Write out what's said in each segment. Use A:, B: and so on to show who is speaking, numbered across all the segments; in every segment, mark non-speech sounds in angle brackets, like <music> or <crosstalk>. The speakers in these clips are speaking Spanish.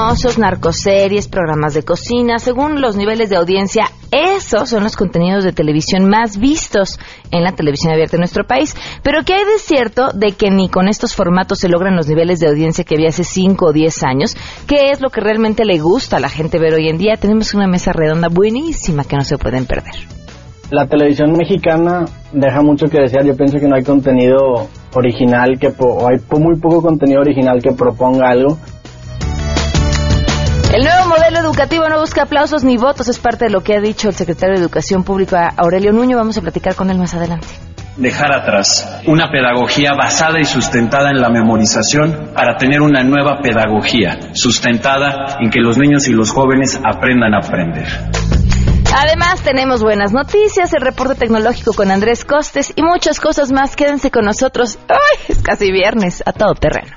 A: famosos, narcoseries, programas de cocina, según los niveles de audiencia, esos son los contenidos de televisión más vistos en la televisión abierta en nuestro país. Pero ¿qué hay de cierto de que ni con estos formatos se logran los niveles de audiencia que había hace 5 o 10 años? ¿Qué es lo que realmente le gusta a la gente ver hoy en día? Tenemos una mesa redonda buenísima que no se pueden perder.
B: La televisión mexicana deja mucho que desear. Yo pienso que no hay contenido original que o hay muy poco contenido original que proponga algo.
A: El nuevo modelo educativo no busca aplausos ni votos, es parte de lo que ha dicho el secretario de Educación Pública Aurelio Nuño. Vamos a platicar con él más adelante.
C: Dejar atrás una pedagogía basada y sustentada en la memorización para tener una nueva pedagogía sustentada en que los niños y los jóvenes aprendan a aprender.
A: Además, tenemos buenas noticias, el reporte tecnológico con Andrés Costes y muchas cosas más. Quédense con nosotros. ¡Ay! Es casi viernes, a todo terreno.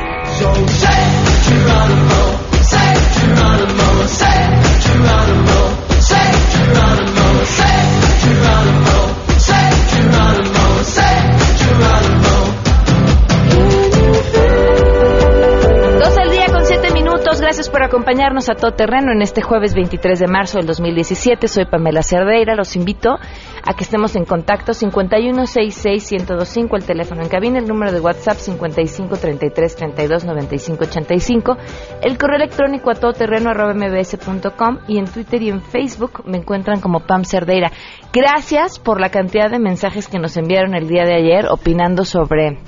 A: Acompañarnos a todo terreno en este jueves 23 de marzo del 2017. Soy Pamela Cerdeira. Los invito a que estemos en contacto 5166-1025, el teléfono en cabina, el número de WhatsApp 5533329585, el correo electrónico a todoterreno mbs.com y en Twitter y en Facebook me encuentran como Pam Cerdeira. Gracias por la cantidad de mensajes que nos enviaron el día de ayer opinando sobre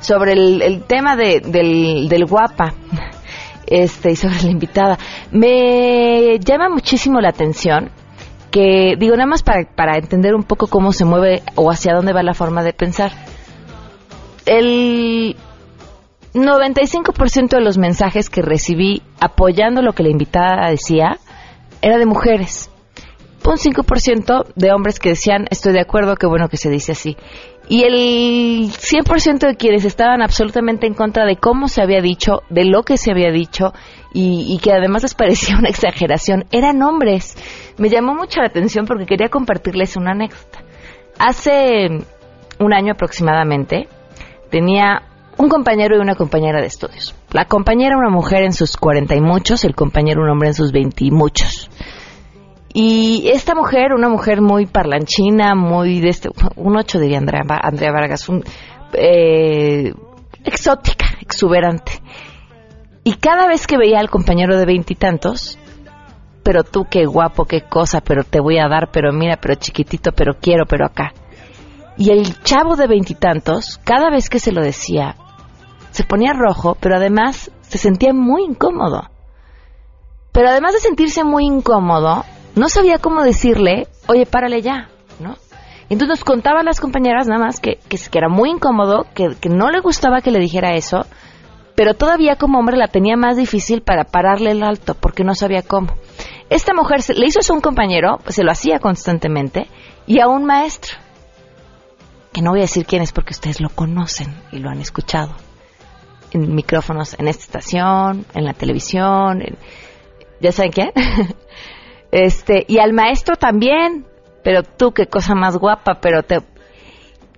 A: sobre el, tema de, del, del guapa este y sobre la invitada. Me llama muchísimo la atención que, digo, nada más para, para entender un poco cómo se mueve o hacia dónde va la forma de pensar. El 95% de los mensajes que recibí apoyando lo que la invitada decía era de mujeres. Un 5% de hombres que decían, estoy de acuerdo, qué bueno que se dice así. Y el 100% de quienes estaban absolutamente en contra de cómo se había dicho, de lo que se había dicho, y, y, que además les parecía <laughs> una exageración, eran hombres. Me llamó mucho la atención porque quería compartirles una anécdota. Hace un año aproximadamente tenía un compañero y una compañera de estudios. La compañera una mujer en sus cuarenta y muchos, el compañero un hombre en sus veinti muchos. Y esta mujer, una mujer muy parlanchina, muy de este, un ocho diría Andrea, Andrea Vargas, un, eh, exótica, exuberante. Y cada vez que veía al compañero de veintitantos, pero tú qué guapo, qué cosa, pero te voy a dar, pero mira, pero chiquitito, pero quiero, pero acá. Y el chavo de veintitantos, cada vez que se lo decía, se ponía rojo, pero además se sentía muy incómodo. Pero además de sentirse muy incómodo, no sabía cómo decirle, oye, párale ya, ¿no? Entonces nos contaban las compañeras nada más que, que, que era muy incómodo, que, que no le gustaba que le dijera eso, pero todavía como hombre la tenía más difícil para pararle el alto, porque no sabía cómo. Esta mujer se, le hizo eso a un compañero, pues se lo hacía constantemente, y a un maestro, que no voy a decir quién es porque ustedes lo conocen y lo han escuchado, en micrófonos en esta estación, en la televisión, ¿ya saben quién? <laughs> este, y al maestro también, pero tú qué cosa más guapa, pero te...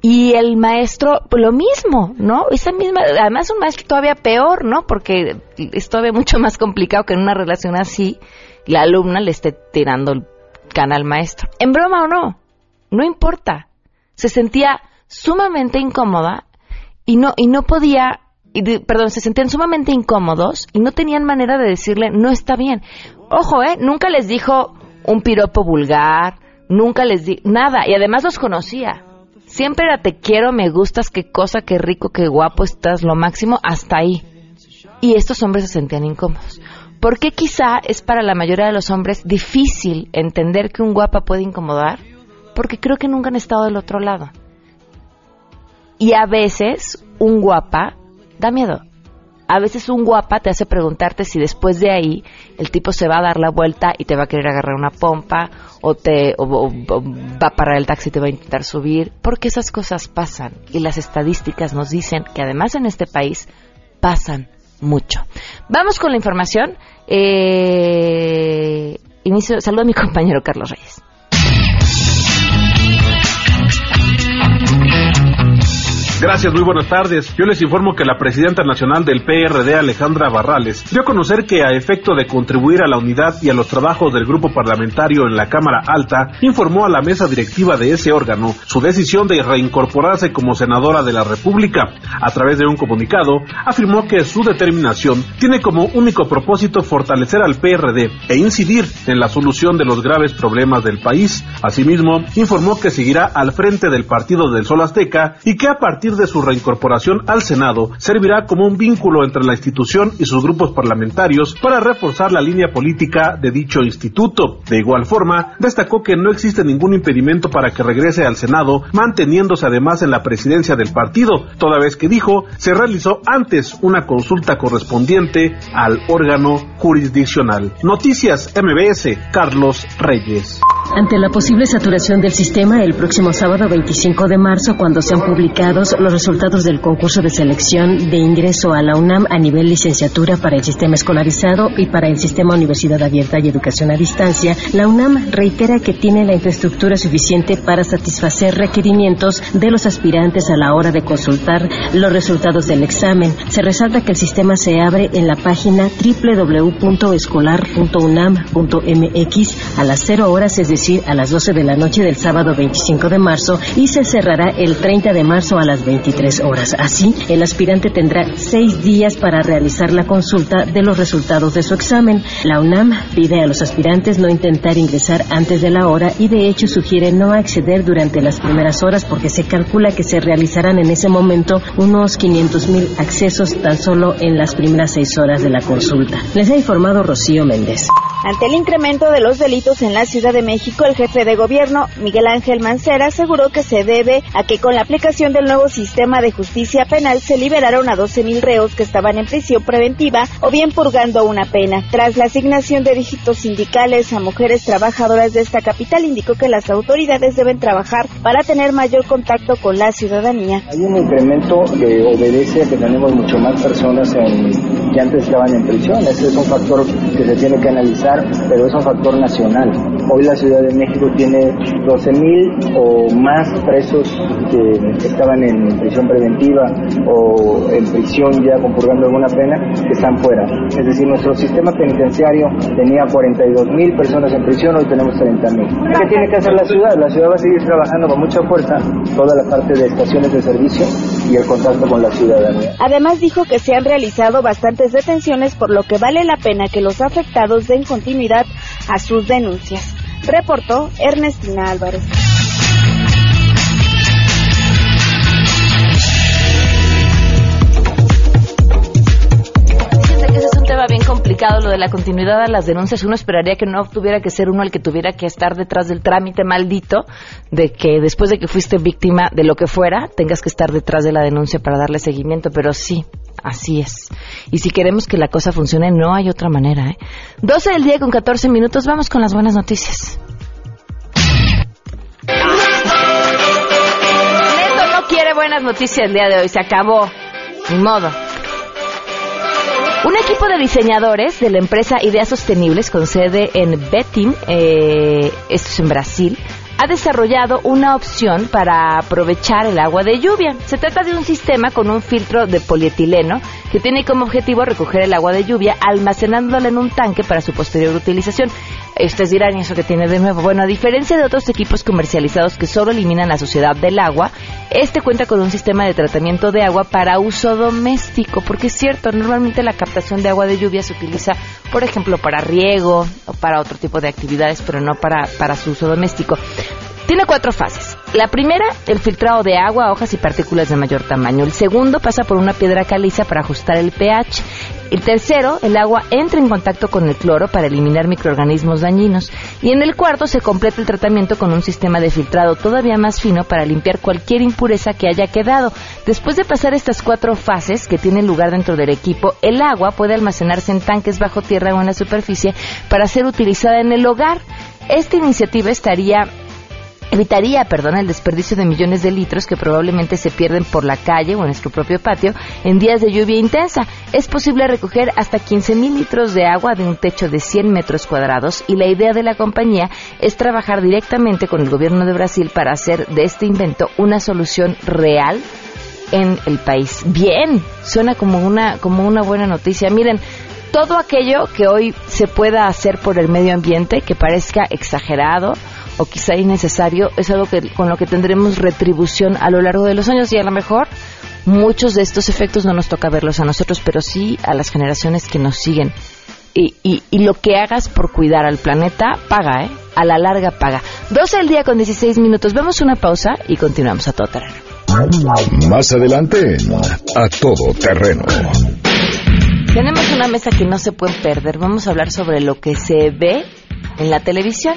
A: Y el maestro, pues lo mismo, ¿no? Esa misma, además un maestro todavía peor, ¿no? Porque es todavía mucho más complicado que en una relación así la alumna le esté tirando el can al maestro. En broma o no, no importa. Se sentía sumamente incómoda y no, y no podía, y perdón, se sentían sumamente incómodos y no tenían manera de decirle, no está bien. Ojo, ¿eh? Nunca les dijo un piropo vulgar, nunca les di nada, y además los conocía. Siempre era te quiero, me gustas, qué cosa, qué rico, qué guapo estás, lo máximo, hasta ahí. Y estos hombres se sentían incómodos. ¿Por qué quizá es para la mayoría de los hombres difícil entender que un guapa puede incomodar? Porque creo que nunca han estado del otro lado. Y a veces un guapa da miedo. A veces un guapa te hace preguntarte si después de ahí el tipo se va a dar la vuelta y te va a querer agarrar una pompa o te o, va a parar el taxi y te va a intentar subir, porque esas cosas pasan y las estadísticas nos dicen que además en este país pasan mucho. Vamos con la información. Eh, inicio, saludo a mi <laughs> compañero Carlos Reyes.
D: Gracias, muy buenas tardes. Yo les informo que la presidenta nacional del PRD, Alejandra Barrales, dio a conocer que a efecto de contribuir a la unidad y a los trabajos del grupo parlamentario en la Cámara Alta, informó a la mesa directiva de ese órgano su decisión de reincorporarse como senadora de la República. A través de un comunicado, afirmó que su determinación tiene como único propósito fortalecer al PRD e incidir en la solución de los graves problemas del país. Asimismo, informó que seguirá al frente del Partido del Sol Azteca y que a partir de su reincorporación al Senado, servirá como un vínculo entre la institución y sus grupos parlamentarios para reforzar la línea política de dicho instituto. De igual forma, destacó que no existe ningún impedimento para que regrese al Senado, manteniéndose además en la presidencia del partido, toda vez que dijo se realizó antes una consulta correspondiente al órgano jurisdiccional. Noticias MBS, Carlos Reyes.
E: Ante la posible saturación del sistema, el próximo sábado 25 de marzo, cuando sean publicados los resultados del concurso de selección de ingreso a la UNAM a nivel licenciatura para el sistema escolarizado y para el sistema Universidad Abierta y Educación a Distancia, la UNAM reitera que tiene la infraestructura suficiente para satisfacer requerimientos de los aspirantes a la hora de consultar los resultados del examen. Se resalta que el sistema se abre en la página www.escolar.unam.mx a las 0 horas, es decir, a las 12 de la noche del sábado 25 de marzo y se cerrará el 30 de marzo a las 23 horas. Así, el aspirante tendrá seis días para realizar la consulta de los resultados de su examen. La UNAM pide a los aspirantes no intentar ingresar antes de la hora y de hecho sugiere no acceder durante las primeras horas porque se calcula que se realizarán en ese momento unos 500 mil accesos tan solo en las primeras seis horas de la consulta. Les ha informado Rocío Méndez.
F: Ante el incremento de los delitos en la Ciudad de México, el jefe de gobierno, Miguel Ángel Mancera, aseguró que se debe a que con la aplicación del nuevo sistema de justicia penal se liberaron a 12.000 reos que estaban en prisión preventiva o bien purgando una pena. Tras la asignación de dígitos sindicales a mujeres trabajadoras de esta capital, indicó que las autoridades deben trabajar para tener mayor contacto con la ciudadanía.
B: Hay un incremento que obedece a que tenemos mucho más personas en, que antes estaban en prisión. Ese es un factor que se tiene que analizar, pero es un factor nacional. Hoy la Ciudad de México tiene 12.000 o más presos que estaban en prisión preventiva o en prisión ya compurgando alguna pena que están fuera. Es decir, nuestro sistema penitenciario tenía 42.000 personas en prisión, hoy tenemos 30.000. ¿Qué tiene que hacer la ciudad? La ciudad va a seguir trabajando con mucha fuerza toda la parte de estaciones de servicio y el contacto con la ciudadanía.
F: Además dijo que se han realizado bastantes detenciones por lo que vale la pena que los afectados den continuidad a sus denuncias. Reportó Ernestina Álvarez.
A: Bien complicado, lo de la continuidad a las denuncias. Uno esperaría que no tuviera que ser uno el que tuviera que estar detrás del trámite maldito de que después de que fuiste víctima de lo que fuera, tengas que estar detrás de la denuncia para darle seguimiento. Pero sí, así es. Y si queremos que la cosa funcione, no hay otra manera. ¿eh? 12 del día con 14 minutos, vamos con las buenas noticias. Neto no quiere buenas noticias el día de hoy, se acabó. Ni modo. Un equipo de diseñadores de la empresa Ideas Sostenibles con sede en Betim, eh, esto es en Brasil, ha desarrollado una opción para aprovechar el agua de lluvia. Se trata de un sistema con un filtro de polietileno que tiene como objetivo recoger el agua de lluvia almacenándola en un tanque para su posterior utilización. Ustedes dirán, ¿y eso que tiene de nuevo? Bueno, a diferencia de otros equipos comercializados que solo eliminan la suciedad del agua, este cuenta con un sistema de tratamiento de agua para uso doméstico, porque es cierto, normalmente la captación de agua de lluvia se utiliza, por ejemplo, para riego o para otro tipo de actividades, pero no para, para su uso doméstico. Tiene cuatro fases. La primera, el filtrado de agua, hojas y partículas de mayor tamaño. El segundo pasa por una piedra caliza para ajustar el pH. El tercero, el agua entra en contacto con el cloro para eliminar microorganismos dañinos. Y en el cuarto se completa el tratamiento con un sistema de filtrado todavía más fino para limpiar cualquier impureza que haya quedado. Después de pasar estas cuatro fases que tienen lugar dentro del equipo, el agua puede almacenarse en tanques bajo tierra o en la superficie para ser utilizada en el hogar. Esta iniciativa estaría evitaría, perdón, el desperdicio de millones de litros que probablemente se pierden por la calle o en nuestro propio patio en días de lluvia intensa. Es posible recoger hasta 15 mil litros de agua de un techo de 100 metros cuadrados y la idea de la compañía es trabajar directamente con el gobierno de Brasil para hacer de este invento una solución real en el país. Bien, suena como una, como una buena noticia. Miren, todo aquello que hoy se pueda hacer por el medio ambiente, que parezca exagerado, o quizá innecesario, es algo que, con lo que tendremos retribución a lo largo de los años y a lo mejor muchos de estos efectos no nos toca verlos a nosotros, pero sí a las generaciones que nos siguen. Y, y, lo que hagas por cuidar al planeta, paga, ¿eh? A la larga paga. 12 al día con 16 minutos. Vemos una pausa y continuamos a todo terreno.
G: Más adelante, a todo terreno.
A: Tenemos una mesa que no se puede perder. Vamos a hablar sobre lo que se ve en la televisión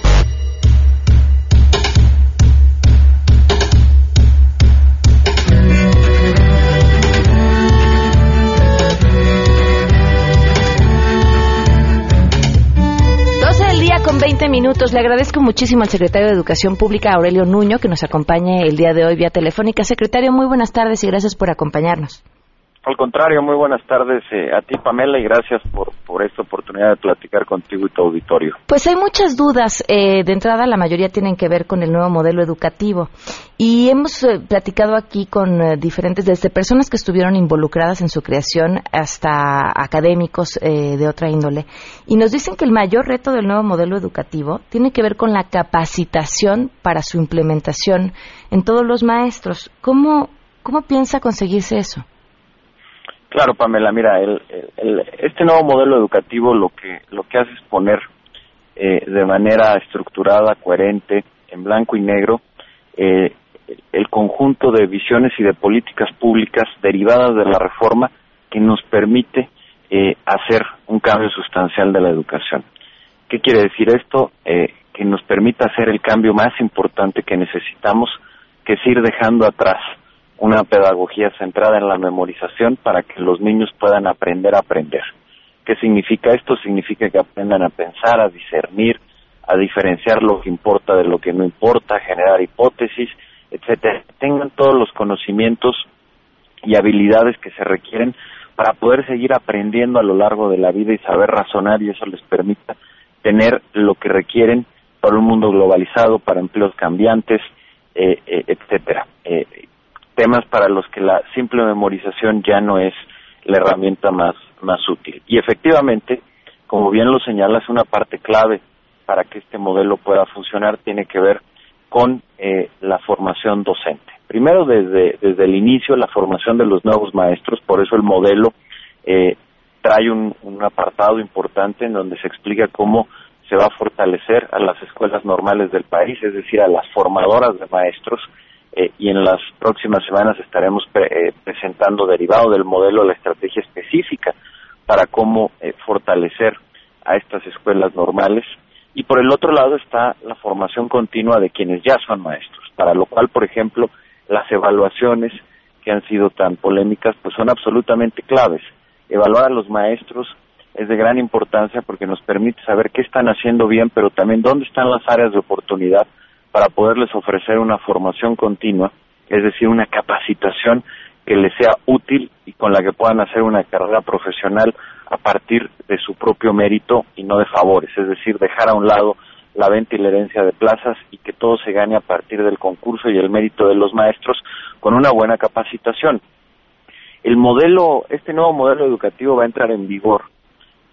A: 20 minutos. Le agradezco muchísimo al secretario de Educación Pública, Aurelio Nuño, que nos acompañe el día de hoy vía telefónica. Secretario, muy buenas tardes y gracias por acompañarnos.
H: Al contrario, muy buenas tardes eh, a ti, Pamela, y gracias por, por esta oportunidad de platicar contigo y tu auditorio.
A: Pues hay muchas dudas. Eh, de entrada, la mayoría tienen que ver con el nuevo modelo educativo. Y hemos eh, platicado aquí con diferentes, desde personas que estuvieron involucradas en su creación hasta académicos de otra índole. Y nos dicen que el mayor reto del nuevo modelo educativo tiene que ver con la capacitación para su implementación en todos los maestros. ¿Cómo, cómo piensa conseguirse eso?
H: Claro, Pamela, mira, el, este nuevo modelo educativo lo que lo que hace es poner eh, de manera estructurada, coherente, en blanco y negro, eh, el conjunto de visiones y de políticas públicas derivadas de la reforma que nos permite eh, hacer un cambio sustancial de la educación. ¿Qué quiere decir esto? que nos permita hacer el cambio más importante que necesitamos, que es ir dejando atrás una pedagogía centrada en la memorización para que los niños puedan aprender a aprender. ¿Qué significa esto? Significa que aprendan a pensar, a discernir, a diferenciar lo que importa de lo que no importa, generar hipótesis, etcétera. Tengan todos los conocimientos y habilidades que se requieren para poder seguir aprendiendo a lo largo de la vida y saber razonar y eso les permita tener lo que requieren para un mundo globalizado, para empleos cambiantes, eh, eh, etcétera. Eh, temas para los que la simple memorización ya no es la herramienta más, más útil. Y efectivamente, como bien lo señalas, una parte clave para que este modelo pueda funcionar tiene que ver con eh, la formación docente. Primero, desde, desde el inicio, la formación de los nuevos maestros, por eso el modelo eh, trae un, un apartado importante en donde se explica cómo se va a fortalecer a las escuelas normales del país, es decir, a las formadoras de maestros, eh, y en las próximas semanas estaremos eh, presentando, derivado del modelo, la estrategia específica para cómo eh, fortalecer a estas escuelas normales. Y por el otro lado está la formación continua de quienes ya son maestros, para lo cual, por ejemplo, las evaluaciones que han sido tan polémicas, pues son absolutamente claves. Evaluar a los maestros es de gran importancia porque nos permite saber qué están haciendo bien, pero también dónde están las áreas de oportunidad para poderles ofrecer una formación continua, es decir, una capacitación que les sea útil y con la que puedan hacer una carrera profesional a partir de su propio mérito y no de favores, es decir, dejar a un lado la venta y la herencia de plazas y que todo se gane a partir del concurso y el mérito de los maestros con una buena capacitación. El modelo, este nuevo modelo educativo va a entrar en vigor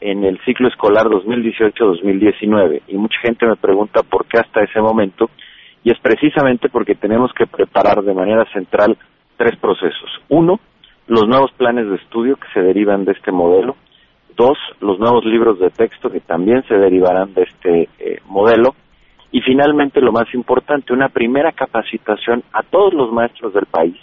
H: en el ciclo escolar 2018-2019 y mucha gente me pregunta por qué hasta ese momento y es precisamente porque tenemos que preparar de manera central tres procesos. Uno, los nuevos planes de estudio que se derivan de este modelo. Dos, los nuevos libros de texto que también se derivarán de este eh, modelo. Y finalmente, lo más importante, una primera capacitación a todos los maestros del país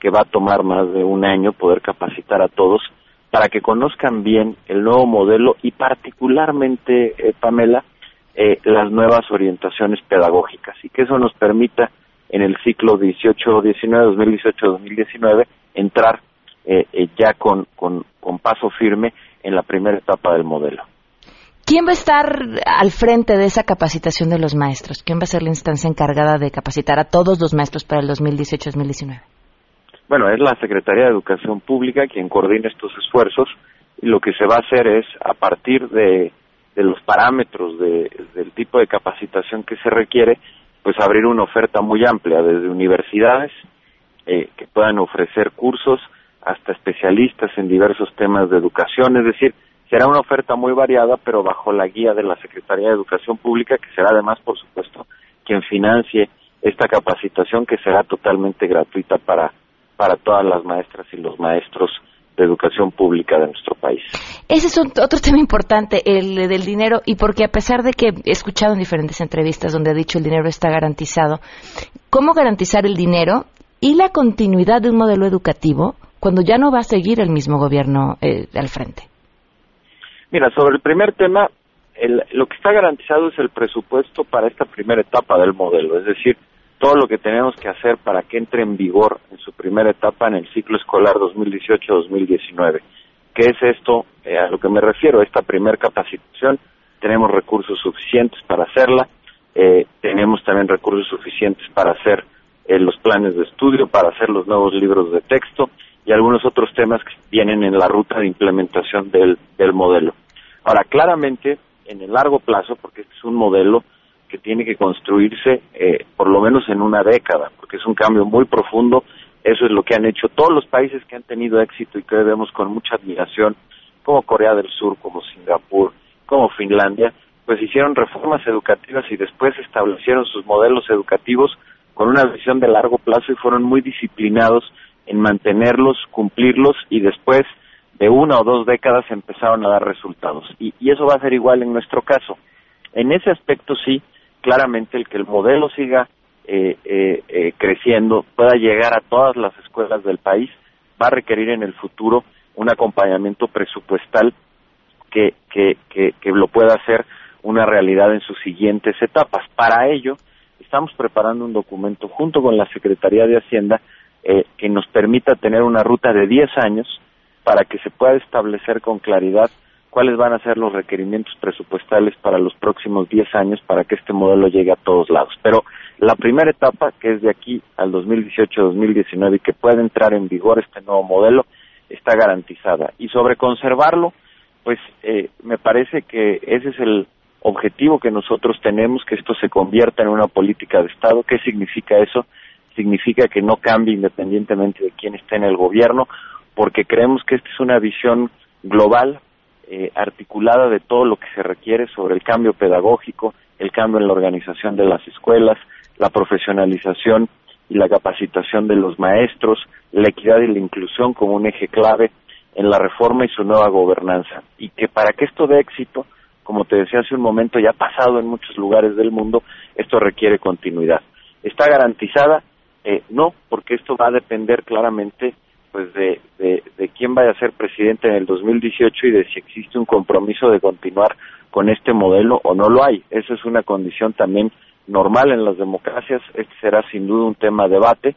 H: que va a tomar más de un año poder capacitar a todos para que conozcan bien el nuevo modelo y particularmente, eh, Pamela, eh, las nuevas orientaciones pedagógicas y que eso nos permita en el ciclo 18-19, 2018-2019 entrar eh, ya con, con, con paso firme en la primera etapa del modelo.
A: ¿Quién va a estar al frente de esa capacitación de los maestros? ¿Quién va a ser la instancia encargada de capacitar a todos los maestros para el 2018-2019?
H: Bueno, es la Secretaría de Educación Pública quien coordina estos esfuerzos y lo que se va a hacer es, a partir de, los parámetros del tipo de capacitación que se requiere, pues abrir una oferta muy amplia, desde universidades eh, que puedan ofrecer cursos hasta especialistas en diversos temas de educación, es decir, será una oferta muy variada, pero bajo la guía de la Secretaría de Educación Pública, que será además, por supuesto, quien financie esta capacitación que será totalmente gratuita para, para todas las maestras y los maestros de educación pública de nuestro país.
A: Ese es otro <laughs> tema importante, el del dinero, y porque a pesar de que he escuchado en diferentes entrevistas donde ha dicho el dinero está garantizado, ¿cómo garantizar el dinero y la continuidad de un modelo educativo cuando ya no va a seguir el mismo gobierno eh, al frente?
H: Mira, sobre el primer tema, lo que está garantizado es el presupuesto para esta primera etapa del modelo, es decir, todo lo que tenemos que hacer para que entre en vigor en su primera etapa en el ciclo escolar 2018-2019. ¿Qué es esto? Eh, a lo que me refiero, esta primera capacitación, tenemos recursos suficientes para hacerla, eh, tenemos también recursos suficientes para hacer eh, los planes de estudio, para hacer los nuevos libros de texto y algunos otros temas que vienen en la ruta de implementación del, del modelo. Ahora, claramente, en el largo plazo, porque este es un modelo que tiene que construirse eh, por lo menos en una década, porque es un cambio muy profundo. Eso es lo que han hecho todos los países que han tenido éxito y que vemos con mucha admiración, como Corea del Sur, como Singapur, como Finlandia, pues hicieron reformas educativas y después establecieron sus modelos educativos con una visión de largo plazo y fueron muy disciplinados en mantenerlos, cumplirlos y después de una o dos décadas empezaron a dar resultados. Y, y eso va a ser igual en nuestro caso. En ese aspecto sí, claramente el que el modelo siga eh, eh, eh, creciendo, pueda llegar a todas las escuelas del país, va a requerir en el futuro un acompañamiento presupuestal que, que, que, que lo pueda hacer una realidad en sus siguientes etapas. Para ello, estamos preparando un documento junto con la Secretaría de Hacienda eh, que nos permita tener una ruta de 10 años para que se pueda establecer con claridad cuáles van a ser los requerimientos presupuestales para los próximos 10 años para que este modelo llegue a todos lados. Pero la primera etapa, que es de aquí al 2018-2019 y que puede entrar en vigor este nuevo modelo, está garantizada. Y sobre conservarlo, pues eh, me parece que ese es el objetivo que nosotros tenemos, que esto se convierta en una política de Estado. ¿Qué significa eso? Significa que no cambie independientemente de quién esté en el gobierno, porque creemos que esta es una visión global eh, articulada de todo lo que se requiere sobre el cambio pedagógico, el cambio en la organización de las escuelas, la profesionalización y la capacitación de los maestros, la equidad y la inclusión como un eje clave en la reforma y su nueva gobernanza. Y que para que esto dé éxito, como te decía hace un momento, ya ha pasado en muchos lugares del mundo, esto requiere continuidad. ¿Está garantizada? Eh, no, porque esto va a depender claramente pues de, de, quién vaya a ser presidente en el 2018 y de si existe un compromiso de continuar con este modelo o no lo hay. Esa es una condición también normal en las democracias. Este será sin duda un tema de debate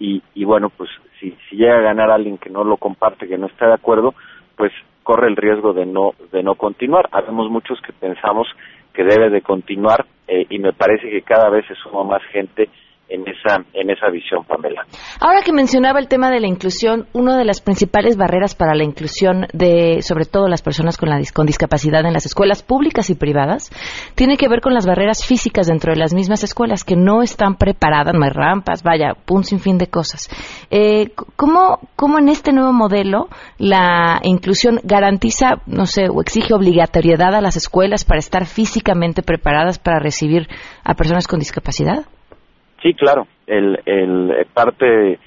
H: y, y bueno, pues si, si llega a ganar alguien que no lo comparte, que no está de acuerdo, pues corre el riesgo de no de no continuar. Habemos muchos que pensamos que debe de continuar eh, y me parece que cada vez se suma más gente en esa, en esa visión, Pamela.
A: Ahora que mencionaba el tema de la inclusión, una de las principales barreras para la inclusión de, sobre todo las personas con, la, con discapacidad en las escuelas públicas y privadas, tiene que ver con las barreras físicas dentro de las mismas escuelas que no están preparadas, no hay rampas, vaya, un sinfín de cosas. Eh, ¿cómo, ¿Cómo en este nuevo modelo la inclusión garantiza, no sé, o exige obligatoriedad a las escuelas para estar físicamente preparadas para recibir a personas con discapacidad?
H: Sí, claro. El, el parte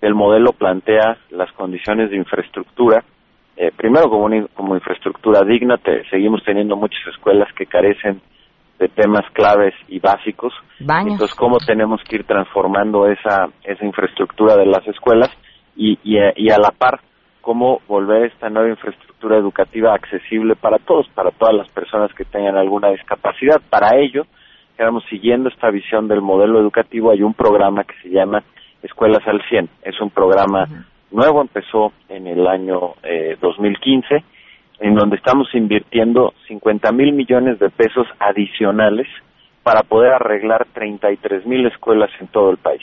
H: del modelo plantea las condiciones de infraestructura. Eh, primero, como, como infraestructura digna, seguimos teniendo muchas escuelas que carecen de temas claves y básicos. Entonces, ¿cómo tenemos que ir transformando esa, esa infraestructura de las escuelas? y, y, y a la par cómo volver esta nueva infraestructura educativa accesible para todos, para todas las personas que tengan alguna discapacidad. Para ello, digamos, siguiendo esta visión del modelo educativo, hay un programa que se llama Escuelas al 100. Es un programa nuevo, empezó en el año eh, 2015, en donde estamos invirtiendo 50 mil millones de pesos adicionales para poder arreglar 33 mil escuelas en todo el país.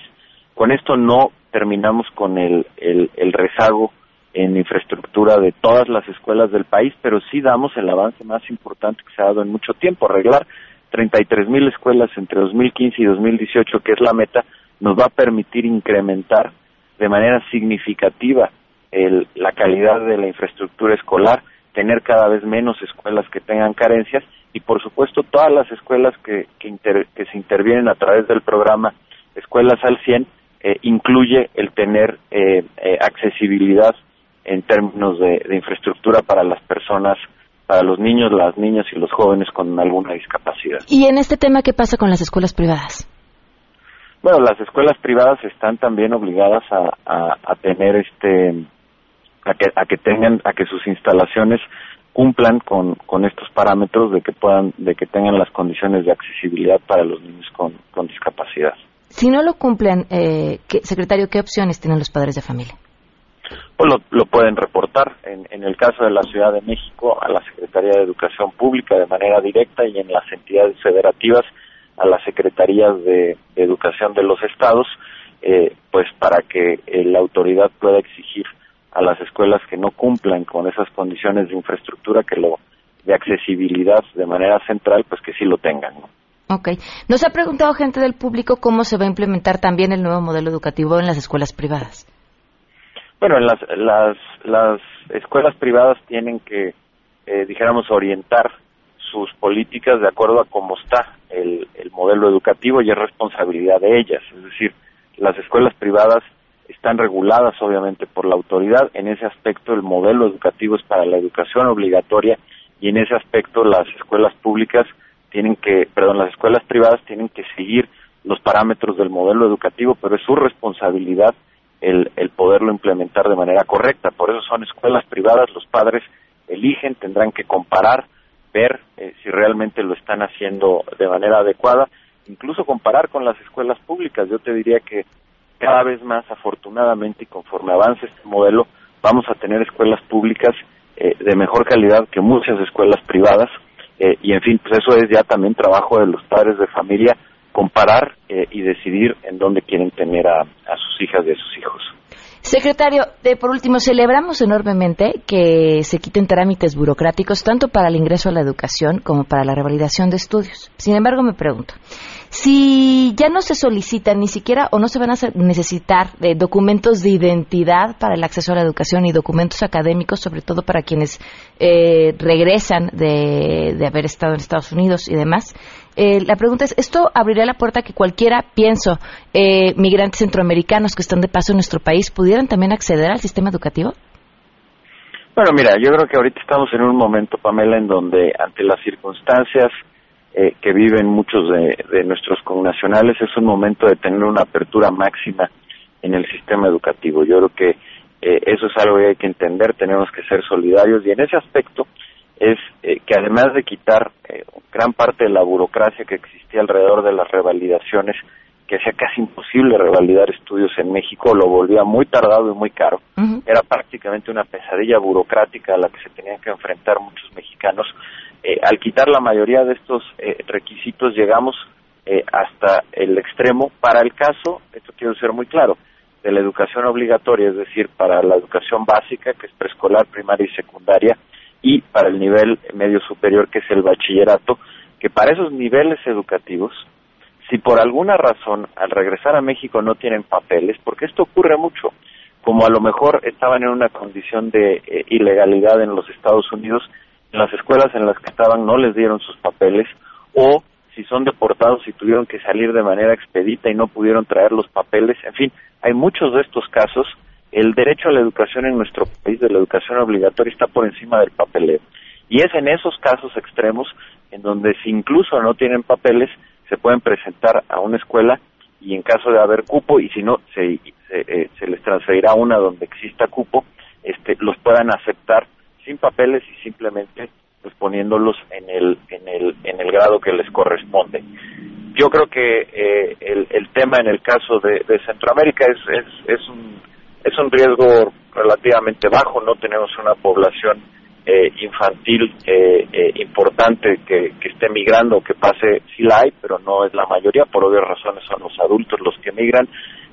H: Con esto no terminamos con el, el, el rezago en infraestructura de todas las escuelas del país, pero sí damos el avance más importante que se ha dado en mucho tiempo. Arreglar 33 mil escuelas entre 2015 y 2018, que es la meta, nos va a permitir incrementar de manera significativa el, la calidad de la infraestructura escolar, tener cada vez menos escuelas que tengan carencias y, por supuesto, todas las escuelas que, que, inter, que se intervienen a través del programa Escuelas al 100 eh, incluye el tener eh, eh, accesibilidad en términos de, de, infraestructura para las personas, para los niños, las niñas y los jóvenes con alguna discapacidad.
A: ¿Y en este tema qué pasa con las escuelas privadas?
H: Bueno, las escuelas privadas están también obligadas a, a, a tener este, a que, a que tengan, a que sus instalaciones cumplan con, con estos parámetros de que puedan, de que tengan las condiciones de accesibilidad para los niños con, con discapacidad.
A: Si no lo cumplen, eh, ¿qué, secretario, ¿qué opciones tienen los padres de familia?
H: Pues lo, pueden reportar, en, en, el caso de la Ciudad de México, a la Secretaría de Educación Pública de manera directa y en las entidades federativas a las secretarías de, de educación de los estados, eh, pues para que eh, la autoridad pueda exigir a las escuelas que no cumplan con esas condiciones de infraestructura que lo de accesibilidad de manera central, pues que sí lo tengan. ¿no?
A: Ok. Nos ha preguntado gente del público cómo se va a implementar también el nuevo modelo educativo en las escuelas privadas.
H: Bueno, en las, las, las escuelas privadas tienen que, eh, dijéramos, orientar sus políticas de acuerdo a cómo está el, el modelo educativo y es responsabilidad de ellas. Es decir, las escuelas privadas están reguladas obviamente por la autoridad. En ese aspecto el modelo educativo es para la educación obligatoria y en ese aspecto las escuelas públicas tienen que, perdón, las escuelas privadas tienen que seguir los parámetros del modelo educativo, pero es su responsabilidad el, el poderlo implementar de manera correcta. Por eso son escuelas privadas, los padres eligen, tendrán que comparar, ver eh, si realmente lo están haciendo de manera adecuada, incluso comparar con las escuelas públicas. Yo te diría que cada vez más, afortunadamente, y conforme avance este modelo, vamos a tener escuelas públicas eh, de mejor calidad que muchas escuelas privadas. Eh, y en fin, pues eso es ya también trabajo de los padres de familia, comparar eh, y decidir en dónde quieren tener a, a sus hijas y a sus hijos.
A: Secretario, de, por último, celebramos enormemente que se quiten trámites burocráticos tanto para el ingreso a la educación como para la revalidación de estudios. Sin embargo, me pregunto, si ya no se solicitan ni siquiera o no se van a necesitar eh, documentos de identidad para el acceso a la educación y documentos académicos, sobre todo para quienes eh, regresan de, de, haber estado en Estados Unidos y demás, eh, la pregunta es, ¿esto abriría la puerta a que cualquiera, pienso, eh, migrantes centroamericanos que están de paso en nuestro país, pudieran también acceder al sistema educativo?
H: Bueno, mira, yo creo que ahorita estamos en un momento, Pamela, en donde ante las circunstancias eh, que viven muchos de, de nuestros connacionales es un momento de tener una apertura máxima en el sistema educativo. Yo creo que eh, eso es algo que hay que entender, tenemos que ser solidarios y en ese aspecto es eh, que además de quitar eh, gran parte de la burocracia que existía alrededor de las revalidaciones, que hacía casi imposible revalidar estudios en México, lo volvía muy tardado y muy caro. Uh -huh. Era prácticamente una pesadilla burocrática a la que se tenían que enfrentar muchos mexicanos. Eh, al quitar la mayoría de estos eh, requisitos llegamos eh, hasta el extremo. Para el caso, esto quiero ser muy claro, de la educación obligatoria, es decir, para la educación básica, que es preescolar, primaria y secundaria, y para el nivel medio superior, que es el bachillerato, que para esos niveles educativos, si por alguna razón al regresar a México no tienen papeles, porque esto ocurre mucho, como a lo mejor estaban en una condición de eh, ilegalidad en los Estados Unidos, en las escuelas en las que estaban no les dieron sus papeles, o si son deportados y tuvieron que salir de manera expedita y no pudieron traer los papeles, en fin, hay muchos de estos casos. El derecho a la educación en nuestro país, de la educación obligatoria, está por encima del papeleo. Y es en esos casos extremos en donde si incluso no tienen papeles, se pueden presentar a una escuela y en caso de haber cupo y si no se, se, se les transferirá una donde exista cupo, este, los puedan aceptar sin papeles y simplemente pues poniéndolos en el en el en el grado que les corresponde yo creo que eh, el, el tema en el caso de, de Centroamérica es, es es un es un riesgo relativamente bajo no tenemos una población eh, infantil eh, eh, importante que, que esté migrando que pase sí la hay pero no es la mayoría. Por obvias razones son los adultos los que migran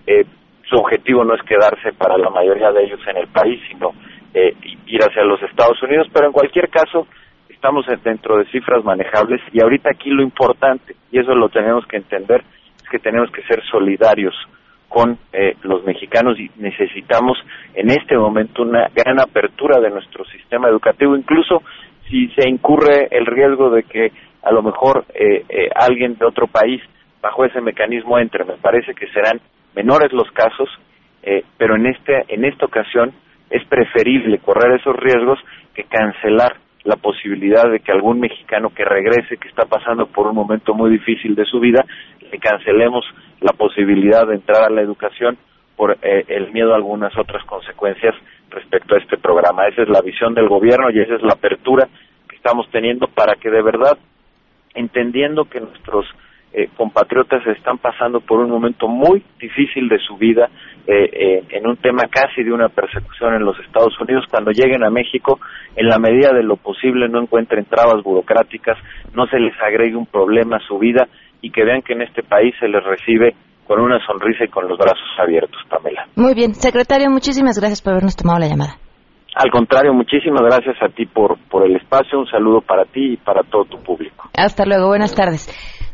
H: eh, su objetivo no es quedarse para la mayoría de ellos en el país sino eh, ir hacia los Estados Unidos, pero en cualquier caso estamos dentro de cifras manejables y ahorita aquí lo importante, y eso lo tenemos que entender, es que tenemos que ser solidarios con eh, los mexicanos y necesitamos en este momento una gran apertura de nuestro sistema educativo, incluso si se incurre el riesgo de que a lo mejor eh, eh, alguien de otro país bajo ese mecanismo entre. Me parece que serán menores los casos, eh, pero en este en esta ocasión es preferible correr esos riesgos que cancelar la posibilidad de que algún mexicano que regrese, que está pasando por un momento muy difícil de su vida, le cancelemos la posibilidad de entrar a la educación por eh, el miedo a algunas otras consecuencias respecto a este programa. Esa es la visión del gobierno y esa es la apertura que estamos teniendo para que de verdad, entendiendo que nuestros eh, compatriotas están pasando por un momento muy difícil de su vida, eh, eh, en un tema casi de una persecución en los Estados Unidos, cuando lleguen a México, en la medida de lo posible no encuentren trabas burocráticas, no se les agregue un problema a su vida y que vean que en este país se les recibe con una sonrisa y con los brazos abiertos, Pamela.
A: Muy bien, secretario, muchísimas gracias por habernos tomado la llamada.
H: Al contrario, muchísimas gracias a ti por, por el espacio, un saludo para ti y para todo tu público.
A: Hasta luego, buenas tardes.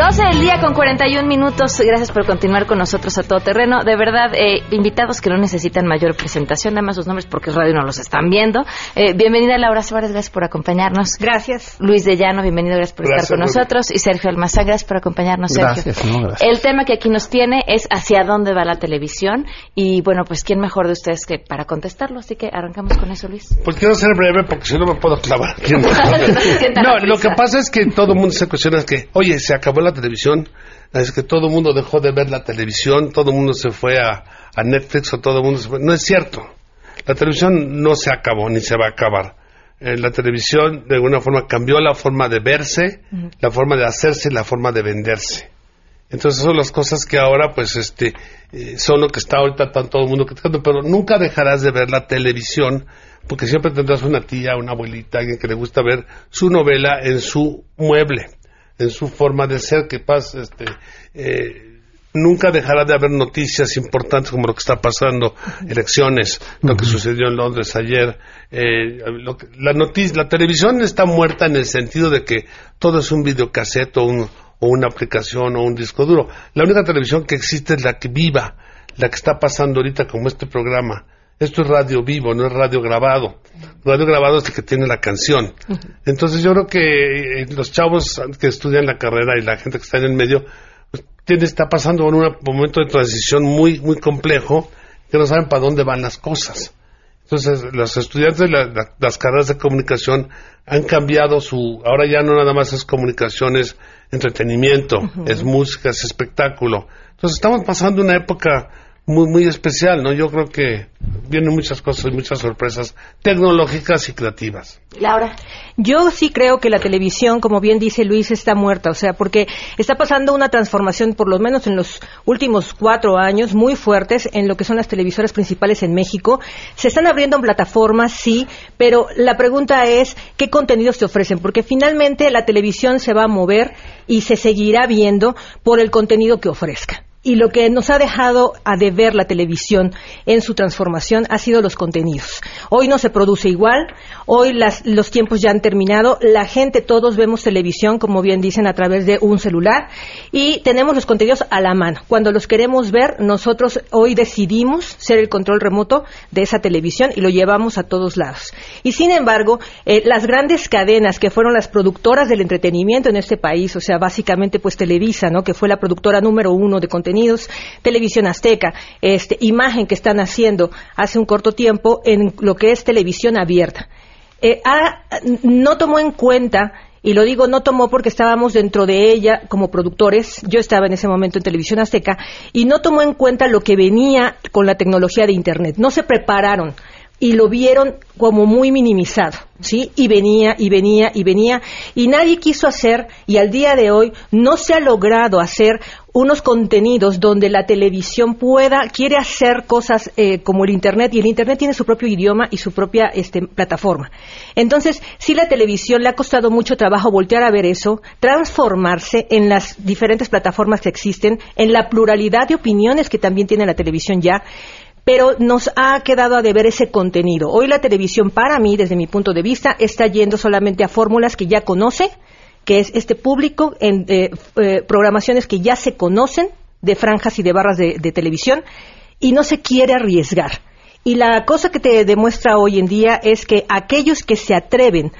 A: 12 del día con 41 minutos. Gracias por continuar con nosotros a todo terreno. De verdad, eh, invitados que no necesitan mayor presentación, además sus nombres porque radio no los están viendo. Eh, bienvenida Laura Suárez, gracias por acompañarnos.
I: Gracias.
A: Luis de Llano, bienvenido, gracias por
J: Gracias,
A: estar con nosotros. Y Sergio Almazán, gracias por acompañarnos, Sergio.
J: Gracias, no, gracias.
A: El tema que aquí nos tiene es hacia dónde va la televisión. Y bueno, pues quién mejor de ustedes que para contestarlo. Así que arrancamos con eso, Luis.
J: Pues quiero ser breve porque si no me puedo clavar. <laughs> <laughs> no, lo que pasa es que todo el mundo se cuestiona que, oye, se acabó la televisión, es que todo el mundo dejó de ver la televisión, todo el mundo se fue a, a Netflix o todo el mundo se fue. No es cierto. La televisión no se acabó ni se va a acabar. Eh, la televisión de alguna forma cambió la forma de verse, la forma de hacerse, la forma de venderse. Entonces son las cosas que ahora pues este eh, son lo que está ahorita tan todo el mundo criticando, pero nunca dejarás de ver la televisión porque siempre tendrás una tía, una abuelita, alguien que le gusta ver su novela en su mueble, en su forma de ser, que pasa, este, eh, nunca dejará de haber noticias importantes como lo que está pasando, elecciones, lo que sucedió en Londres ayer. eh, lo que- la, noticia, la televisión está muerta en el sentido de que todo es un videocassette o, un- o una aplicación o un disco duro. La única televisión que existe es la que viva, la que está pasando ahorita como este programa. Esto es radio vivo, no es radio grabado. Radio grabado es el que tiene la canción. Entonces yo creo que eh, los chavos que estudian la carrera y la gente que está en el medio pues, tiene, está pasando por un momento de transición muy muy complejo que no saben para dónde van las cosas. Entonces, los estudiantes de la- la- las carreras de comunicación han cambiado su... Ahora ya no nada más es comunicación, es entretenimiento, es música, es espectáculo. Entonces, estamos pasando una época muy, muy especial, ¿no? Yo creo que vienen muchas cosas y muchas sorpresas tecnológicas y creativas.
A: Laura.
I: Yo sí creo que la televisión, como bien dice Luis, está muerta, o sea, porque está pasando una transformación, por lo menos en los últimos cuatro años, muy fuertes en lo que son las televisoras principales en México. Se están abriendo plataformas, sí, pero la pregunta es, ¿qué contenidos te ofrecen? Porque finalmente la televisión se va a mover y se seguirá viendo por el contenido que ofrezca. Y lo que nos ha dejado a deber la televisión en su transformación ha sido los contenidos. Hoy no se produce igual, hoy los tiempos ya han terminado, la gente, todos vemos televisión, como bien dicen, a través de un celular y tenemos los contenidos a la mano. Cuando los queremos ver, nosotros hoy decidimos ser el control remoto de esa televisión y lo llevamos a todos lados. Y sin embargo, eh, las grandes cadenas que fueron las productoras del entretenimiento en este país, o sea, básicamente pues Televisa, ¿no? que fue la productora número uno de contenidos, Televisión Azteca, este, imagen que están haciendo hace un corto tiempo en lo que es televisión abierta. Eh, no tomó en cuenta y lo digo, no tomó porque estábamos dentro de ella como productores, yo estaba en ese momento en Televisión Azteca, y no tomó en cuenta lo que venía con la tecnología de Internet. No se prepararon y lo vieron como muy minimizado, ¿sí? Y venía y venía y venía y nadie quiso hacer y al día de hoy no se ha logrado hacer unos contenidos donde la televisión pueda, quiere hacer cosas eh, como el Internet, y el Internet tiene su propio idioma y su propia este, plataforma. Entonces, sí la televisión le ha costado mucho trabajo voltear a ver eso, transformarse en las diferentes plataformas que existen, en la pluralidad de opiniones que también tiene la televisión ya, pero nos ha quedado a deber ese contenido. Hoy la televisión, para mí, desde mi punto de vista, está yendo solamente a fórmulas que ya conoce, que es este público en eh, eh, programaciones que ya se conocen de franjas y de barras de, televisión y no se quiere arriesgar. Y la cosa que te demuestra hoy en día es que aquellos que se atreven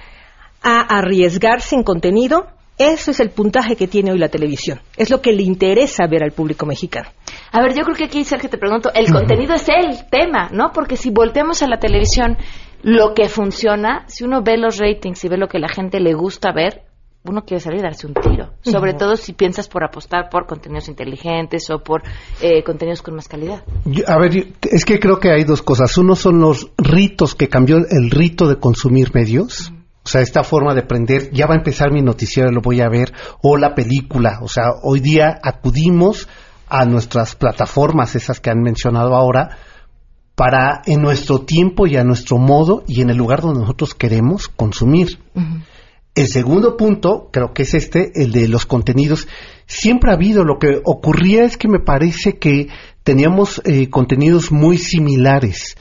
I: a arriesgarse en contenido, eso es el puntaje que tiene hoy la televisión. Es lo que le interesa ver al público mexicano.
A: A ver, yo creo que aquí, Sergio, te pregunto, el contenido es el tema, ¿no? Porque si volteamos a la televisión, lo que funciona, si uno ve los ratings y ve lo que la gente le gusta ver, uno quiere salir y darse un tiro. Sobre todo si piensas por apostar por contenidos inteligentes o por eh, contenidos con más calidad.
K: a ver, es que creo que hay dos cosas. Uno son los ritos que cambió el rito de consumir medios. Sea, esta forma de aprender, ya va a empezar mi noticiero, lo voy a ver, o la película. O sea, hoy día acudimos a nuestras plataformas, esas que han mencionado ahora, para en nuestro tiempo y a nuestro modo y en el lugar donde nosotros queremos consumir. El segundo punto, creo que es este, el de los contenidos. Siempre ha habido, lo que ocurría es que me parece que teníamos eh, contenidos muy similares,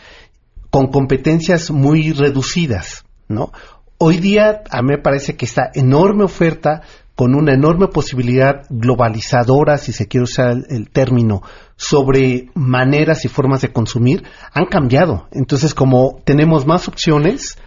K: con competencias muy reducidas, ¿no? Hoy día a mí me parece que esta enorme oferta con una enorme posibilidad globalizadora, si se quiere usar el, término, sobre maneras y formas de consumir, han cambiado. Entonces, como tenemos más opciones,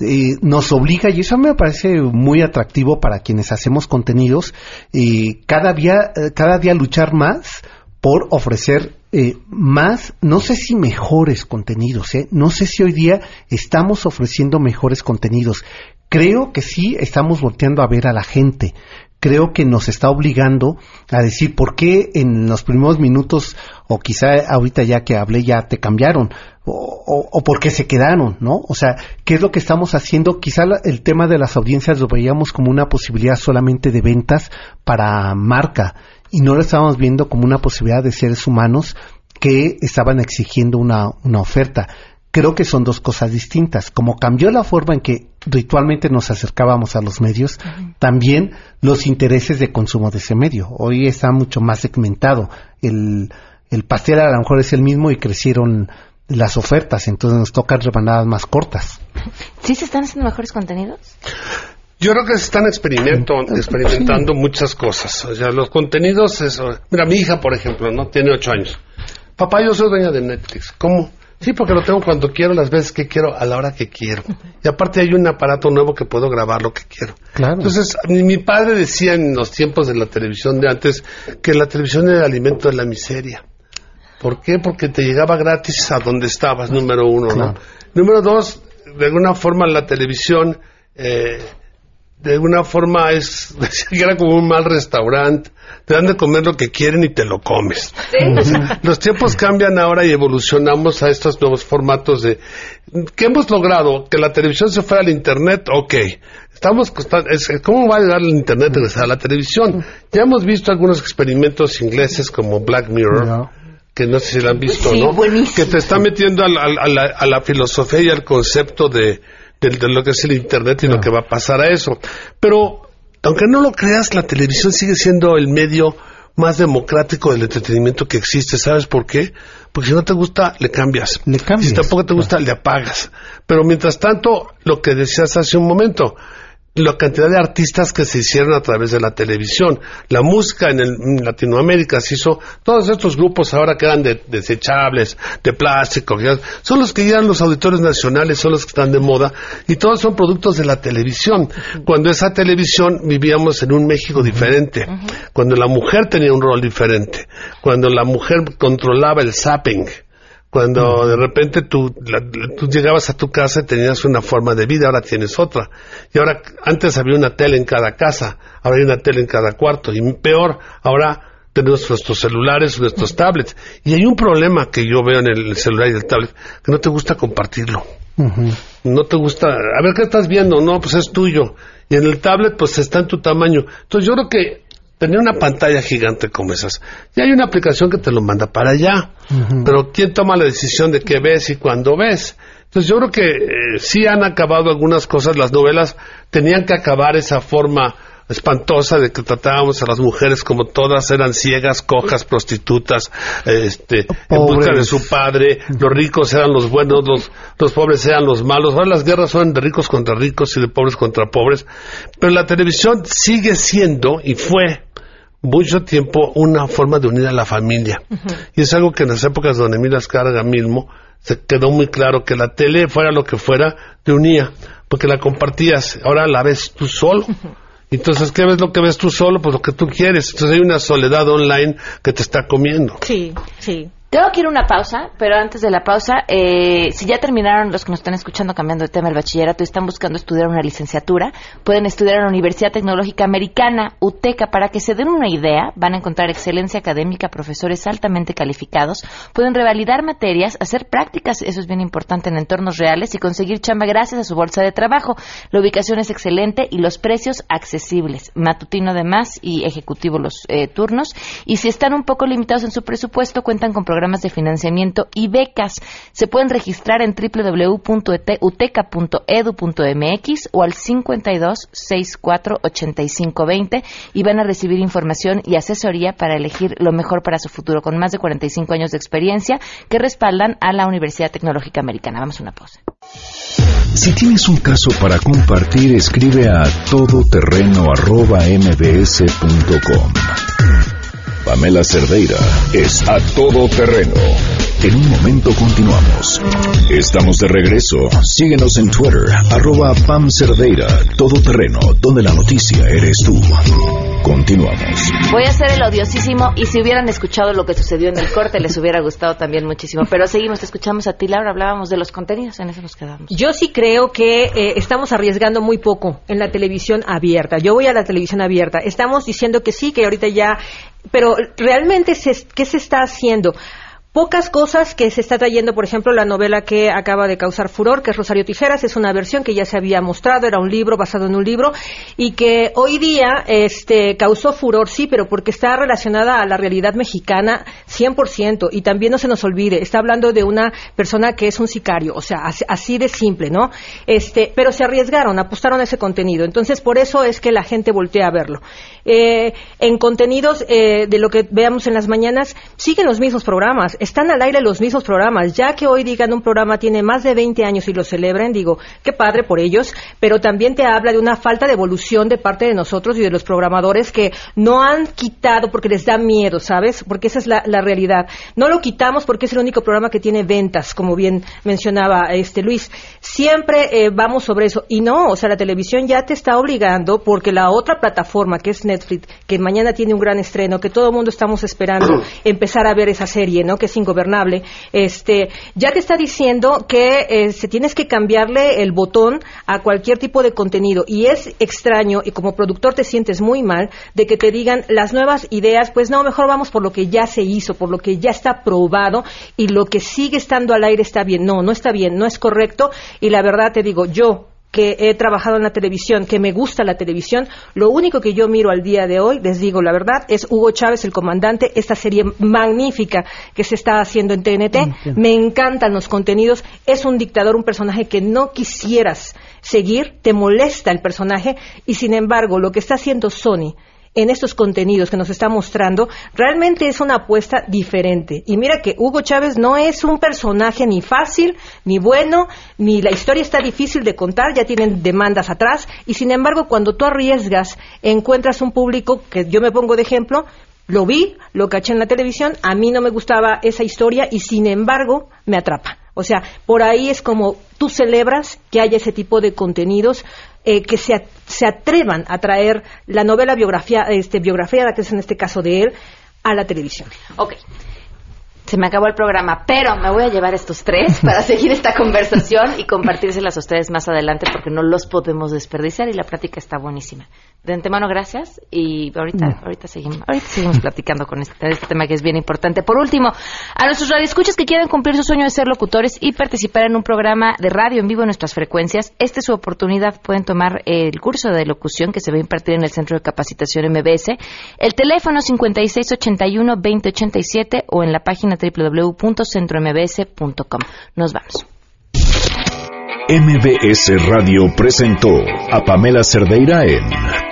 K: eh, nos obliga, y eso me parece muy atractivo para quienes hacemos contenidos, eh, cada, día, eh, cada día luchar más por ofrecer eh, más, no sé si mejores contenidos, ¿eh? no sé si hoy día estamos ofreciendo mejores contenidos. Creo que sí estamos volteando a ver a la gente. Creo que nos está obligando a decir por qué en los primeros minutos, o quizá ahorita ya que hablé ya te cambiaron, o, o, por qué se quedaron, ¿no? O sea, ¿qué es lo que estamos haciendo? Quizá el tema de las audiencias lo veíamos como una posibilidad solamente de ventas para marca y no lo estábamos viendo como una posibilidad de seres humanos que estaban exigiendo una, una oferta. Creo que son dos cosas distintas. Como cambió la forma en que ritualmente nos acercábamos a los medios, también los intereses de consumo de ese medio. Hoy está mucho más segmentado. El, el pastel a lo mejor es el mismo y crecieron las ofertas, entonces nos tocan rebanadas más cortas.
A: ¿Sí se están haciendo mejores contenidos?
J: Yo creo que se están experimentando muchas cosas. O sea, los contenidos, eso. Mira, mi hija, por ejemplo, ¿no? Tiene ocho años. Papá, yo soy dueña de Netflix. ¿Cómo? Sí, porque lo tengo cuando quiero, las veces que quiero, a la hora que quiero. Y aparte hay un aparato nuevo que puedo grabar lo que quiero. Claro. Entonces, mi, padre decía en los tiempos de la televisión de antes que la televisión era el alimento de la miseria. ¿Por qué? Porque te llegaba gratis a donde estabas, número uno, ¿no? Número dos, de alguna forma la televisión eh, de alguna forma es, <laughs> era como un mal restaurante, te dan de comer lo que quieren y te lo comes. los tiempos cambian ahora y evolucionamos a estos nuevos formatos de, ¿qué hemos logrado? Que la televisión se fuera al internet, ok. Estamos, ¿cómo va a llegar el internet a la televisión? Ya hemos visto algunos experimentos ingleses como Black Mirror. que no sé si lo han visto, ¿no? Que te está metiendo a la filosofía y al concepto de, de, lo que es el Internet y lo que va a pasar a eso. Pero, aunque no lo creas, la televisión sigue siendo el medio más democrático del entretenimiento que existe. ¿Sabes por qué? Porque si no te gusta, le cambias.
K: Le cambias.
J: Si tampoco te gusta, le apagas. Pero mientras tanto, lo que decías hace un momento, la cantidad de artistas que se hicieron a través de la televisión. La música en, el, en Latinoamérica se hizo, todos estos grupos ahora que eran de, desechables, de plástico, son los que llegan los auditores nacionales, son los que están de moda, y todos son productos de la televisión. Cuando esa televisión vivíamos en un México diferente, cuando la mujer tenía un rol diferente, cuando la mujer controlaba el zapping, cuando de repente tú, la- tú llegabas a tu casa y tenías una forma de vida, ahora tienes otra. Y ahora, antes había una tele en cada casa, ahora hay una tele en cada cuarto. Y peor, ahora tenemos nuestros celulares, nuestros tablets. Y hay un problema que yo veo en el celular y el tablet, que no te gusta compartirlo. No te gusta, a ver qué estás viendo, no, pues es tuyo. Y en el tablet, pues está en tu tamaño. Entonces yo creo que tener una pantalla gigante como esas, y hay una aplicación que te lo manda para allá. Pero ¿quién toma la decisión de qué ves y cuándo ves? Entonces yo creo que eh, sí han acabado algunas cosas, las novelas tenían que acabar esa forma espantosa de que tratábamos a las mujeres como todas eran ciegas, cojas, prostitutas, este, en busca de su padre, los ricos eran los buenos, los, los pobres eran los malos, ahora las guerras son de ricos contra ricos y de pobres contra pobres, pero la televisión sigue siendo y fue mucho tiempo una forma de unir a la familia. Y es algo que en las épocas donde Emilio Carga mismo se quedó muy claro que la tele, fuera lo que fuera, te unía, porque la compartías, ahora la ves tú solo. Entonces, ¿qué ves lo que ves tú solo? Pues lo que tú quieres. Entonces hay una soledad online que te está comiendo.
I: Sí, sí.
A: Tengo que ir a una pausa, pero antes de la pausa, eh, si ya terminaron los que nos están escuchando cambiando de tema el bachillerato y están buscando estudiar una licenciatura, pueden estudiar en la Universidad Tecnológica Americana, UTECA, para que se den una idea, van a encontrar excelencia académica, profesores altamente calificados, pueden revalidar materias, hacer prácticas, eso es bien importante en entornos reales, y conseguir chamba gracias a su bolsa de trabajo. La ubicación es excelente y los precios accesibles, matutino además y ejecutivo los eh, turnos, y si están un poco limitados en su presupuesto, cuentan con programas de financiamiento y becas. Se pueden registrar en www.uteca.edu.mx o al 52 64 85 20 y van a recibir información y asesoría para elegir lo mejor para su futuro con más de 45 años de experiencia que respaldan a la Universidad Tecnológica Americana. Vamos a una pausa.
G: Si tienes un caso para compartir, escribe a todoterreno.mbs.com. Pamela Cerdeira es a todo terreno. En un momento continuamos. Estamos de regreso. Síguenos en Twitter, arroba Pam Cerdeira, todo terreno, donde la noticia eres tú. Continuamos.
A: Voy a hacer el odiosísimo y si hubieran escuchado lo que sucedió en el corte les hubiera gustado también muchísimo. Pero seguimos, te escuchamos a ti, Laura, hablábamos de los contenidos, en eso nos quedamos.
I: Yo sí creo que eh, estamos arriesgando muy poco en la televisión abierta. Yo voy a la televisión abierta. Estamos diciendo que sí, que ahorita ya... Pero realmente, se- ¿qué se está haciendo? Pocas cosas que se está trayendo, por ejemplo, la novela que acaba de causar furor, que es Rosario Tijeras, es una versión que ya se había mostrado, era un libro basado en un libro, y que hoy día este, causó furor, sí, pero porque está relacionada a la realidad mexicana 100%, y también no se nos olvide, está hablando de una persona que es un sicario, o sea, así, de simple, ¿no? Este, pero se arriesgaron, apostaron a ese contenido, entonces por eso es que la gente voltea a verlo. Eh, en contenidos eh, de lo que veamos en las mañanas, siguen los mismos programas, están al aire los mismos programas, ya que hoy digan un programa tiene más de 20 años y lo celebran, digo, qué padre por ellos, pero también te habla de una falta de evolución de parte de nosotros y de los programadores que no han quitado porque les da miedo, ¿sabes? Porque esa es la, la realidad. No lo quitamos porque es el único programa que tiene ventas, como bien mencionaba este Luis. Siempre eh, vamos sobre eso. Y no, o sea, la televisión ya te está obligando porque la otra plataforma que es Netflix, que mañana tiene un gran estreno, que todo el mundo estamos esperando <clears throat> empezar a ver esa serie, ¿no? Que es ingobernable, este, ya te está diciendo que eh, se tienes que cambiarle el botón a cualquier tipo de contenido. Y es extraño, y como productor te sientes muy mal, de que te digan las nuevas ideas, pues no, mejor vamos por lo que ya se hizo, por lo que ya está probado, y lo que sigue estando al aire está bien. No, no está bien, no es correcto, y la verdad te digo, yo que he trabajado en la televisión, que me gusta la televisión, lo único que yo miro al día de hoy, les digo la verdad, es Hugo Chávez, el comandante, esta serie magnífica que se está haciendo en TNT. Me encantan los contenidos. Es un dictador, un personaje que no quisieras seguir, te molesta el personaje, y sin embargo, lo que está haciendo Sony en estos contenidos que nos está mostrando, realmente es una apuesta diferente. Y mira que Hugo Chávez no es un personaje ni fácil, ni bueno, ni la historia está difícil de contar, ya tienen demandas atrás, y sin embargo, cuando tú arriesgas, encuentras un público que yo me pongo de ejemplo, lo vi, lo caché en la televisión, a mí no me gustaba esa historia y sin embargo me atrapa. O sea, por ahí es como tú celebras que haya ese tipo de contenidos eh, que se, se, atrevan a traer la novela biografía, este, biografía, que es en este caso de él, a la televisión.
A: Ok se me acabó el programa, pero me voy a llevar estos tres para <laughs> seguir esta conversación y compartírselas a ustedes más adelante porque no los podemos desperdiciar y la práctica está buenísima. De antemano, gracias y ahorita, ahorita seguimos, ahorita seguimos platicando con este, este, tema que es bien importante. Por último, a nuestros radioescuchas que quieren cumplir su sueño de ser locutores y participar en un programa de radio en vivo en nuestras frecuencias, esta es su oportunidad. Pueden tomar el curso de locución que se va a impartir en el Centro de Capacitación MBS, el teléfono 5681-2087 o en la página www.centrombs.com. Nos vamos.
G: MBS Radio presentó a Pamela Cerdeira en